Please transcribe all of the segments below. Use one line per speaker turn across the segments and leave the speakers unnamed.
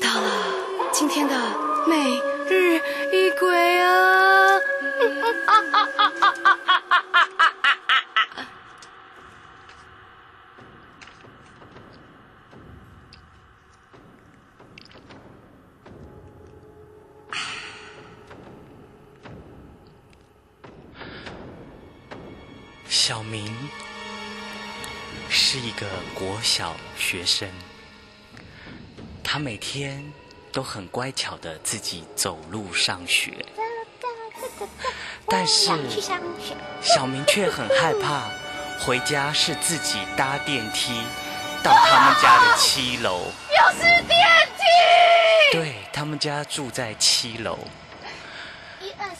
到了今天的每日一鬼啊！
小明是一个国小学生，他每天都很乖巧的自己走路上学，但是小明却很害怕回家是自己搭电梯到他们家的七楼。
又是电梯！
对他们家住在七楼，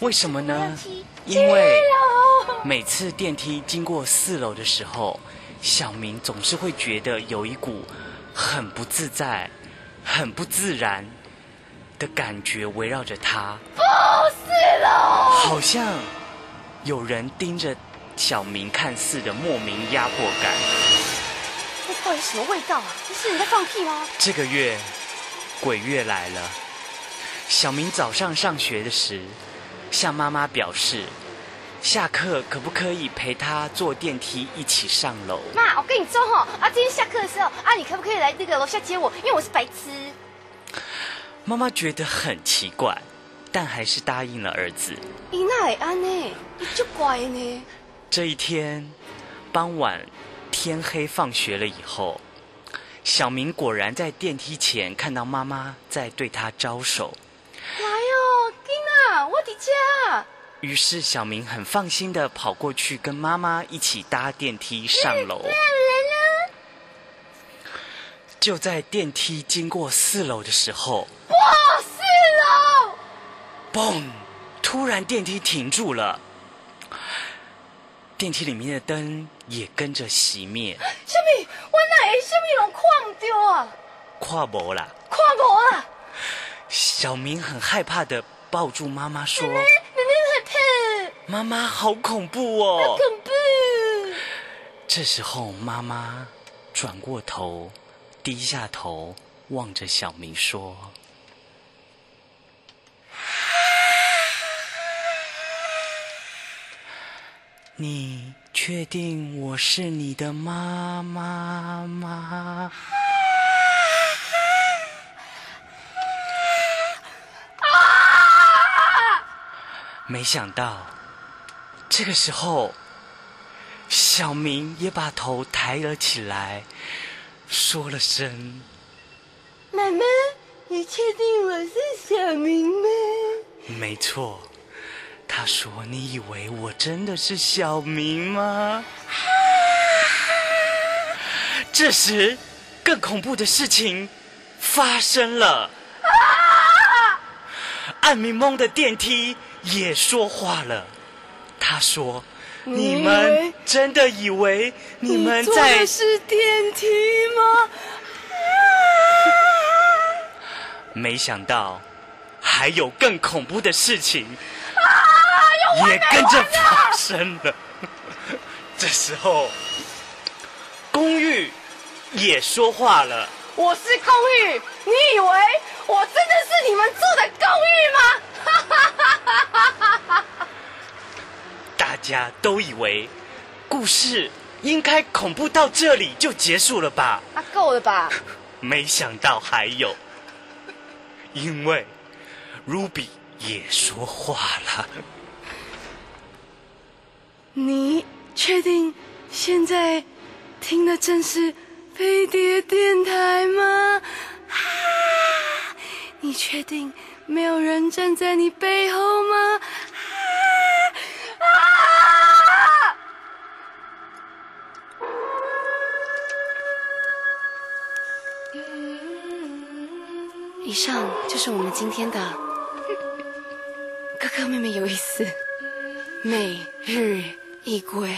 为什么呢？因为每次电梯经过四楼的时候，小明总是会觉得有一股很不自在、很不自然的感觉围绕着他，
不是喽！
好像有人盯着小明看似的莫名压迫感。
这到底什么味道啊？这是你在放屁吗？
这个月鬼月来了，小明早上上学的时，向妈妈表示，下课可不可以陪他坐电梯一起上楼？
妈，我跟你说哈，啊，今天下课的时候，啊，你可不可以来那个楼下接我？因为我是白痴。
妈妈觉得很奇怪，但还是答应了儿子。
你那会安呢？你就乖呢。
这一天傍晚，天黑放学了以后，小明果然在电梯前看到妈妈在对他招手。
来哦，囡啊，我伫家。
于是小明很放心的跑过去，跟妈妈一起搭电梯上楼。就在电梯经过四楼的时候，
哇，四楼！
嘣！突然电梯停住了，电梯里面的灯也跟着熄灭。
什么？我哪会什么拢看唔到啊？
跨博啦！
看无啊！
小明很害怕的抱住妈妈说
妹妹害怕，：“
妈妈，好恐怖哦
恐怖！！”
这时候，妈妈转过头，低下头望着小明说：“你确定我是你的妈妈吗？”没想到，这个时候，小明也把头抬了起来，说了声
妈妈，你确定我是小明吗？：“
没错。”他说：“你以为我真的是小明吗？”这时，更恐怖的事情发生了。啊暗迷蒙的电梯也说话了。他说：“你们真的以为你们
坐
在
的是电梯吗？
没想到还有更恐怖的事情也跟着发生了。这时候，公寓也说话了。
我是公寓，你以为我真的是你们住的公寓吗？
大家都以为故事应该恐怖到这里就结束了吧？
啊，够了吧？
没想到还有，因为 Ruby 也说话了。
你确定现在听的正是飞碟电台吗？啊！你确定没有人站在你背后吗？以上就是我们今天的哥哥妹妹有意思。每日一鬼。